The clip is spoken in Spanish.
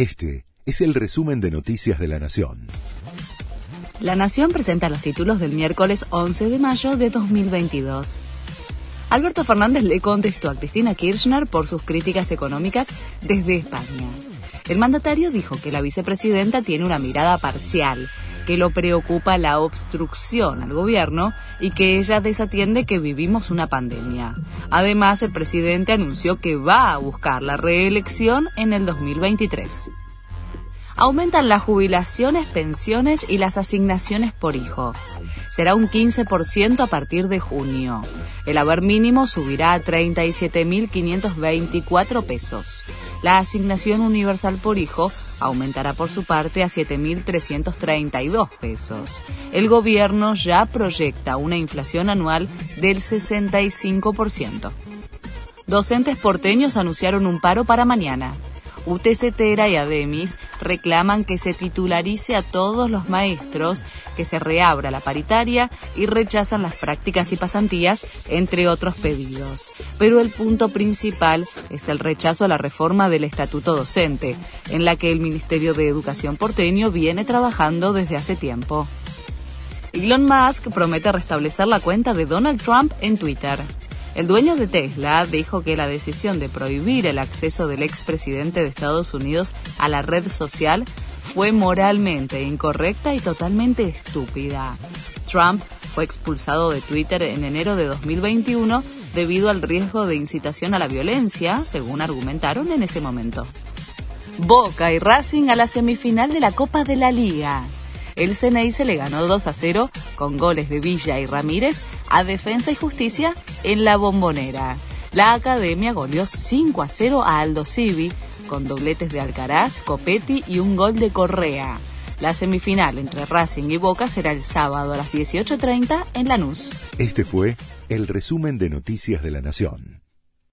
Este es el resumen de Noticias de la Nación. La Nación presenta los títulos del miércoles 11 de mayo de 2022. Alberto Fernández le contestó a Cristina Kirchner por sus críticas económicas desde España. El mandatario dijo que la vicepresidenta tiene una mirada parcial, que lo preocupa la obstrucción al gobierno y que ella desatiende que vivimos una pandemia. Además, el presidente anunció que va a buscar la reelección en el 2023 aumentan las jubilaciones, pensiones y las asignaciones por hijo. Será un 15% a partir de junio. El haber mínimo subirá a 37.524 pesos. La asignación universal por hijo aumentará por su parte a 7.332 pesos. El gobierno ya proyecta una inflación anual del 65%. Docentes porteños anunciaron un paro para mañana. UTCTERA y ADEMIS reclaman que se titularice a todos los maestros, que se reabra la paritaria y rechazan las prácticas y pasantías, entre otros pedidos. Pero el punto principal es el rechazo a la reforma del Estatuto Docente, en la que el Ministerio de Educación porteño viene trabajando desde hace tiempo. Elon Musk promete restablecer la cuenta de Donald Trump en Twitter. El dueño de Tesla dijo que la decisión de prohibir el acceso del expresidente de Estados Unidos a la red social fue moralmente incorrecta y totalmente estúpida. Trump fue expulsado de Twitter en enero de 2021 debido al riesgo de incitación a la violencia, según argumentaron en ese momento. Boca y Racing a la semifinal de la Copa de la Liga el CNI se le ganó 2 a 0 con goles de Villa y Ramírez a Defensa y Justicia en la Bombonera. La Academia goleó 5 a 0 a Aldo Civi con dobletes de Alcaraz, Copetti y un gol de Correa. La semifinal entre Racing y Boca será el sábado a las 18.30 en Lanús. Este fue el resumen de Noticias de la Nación.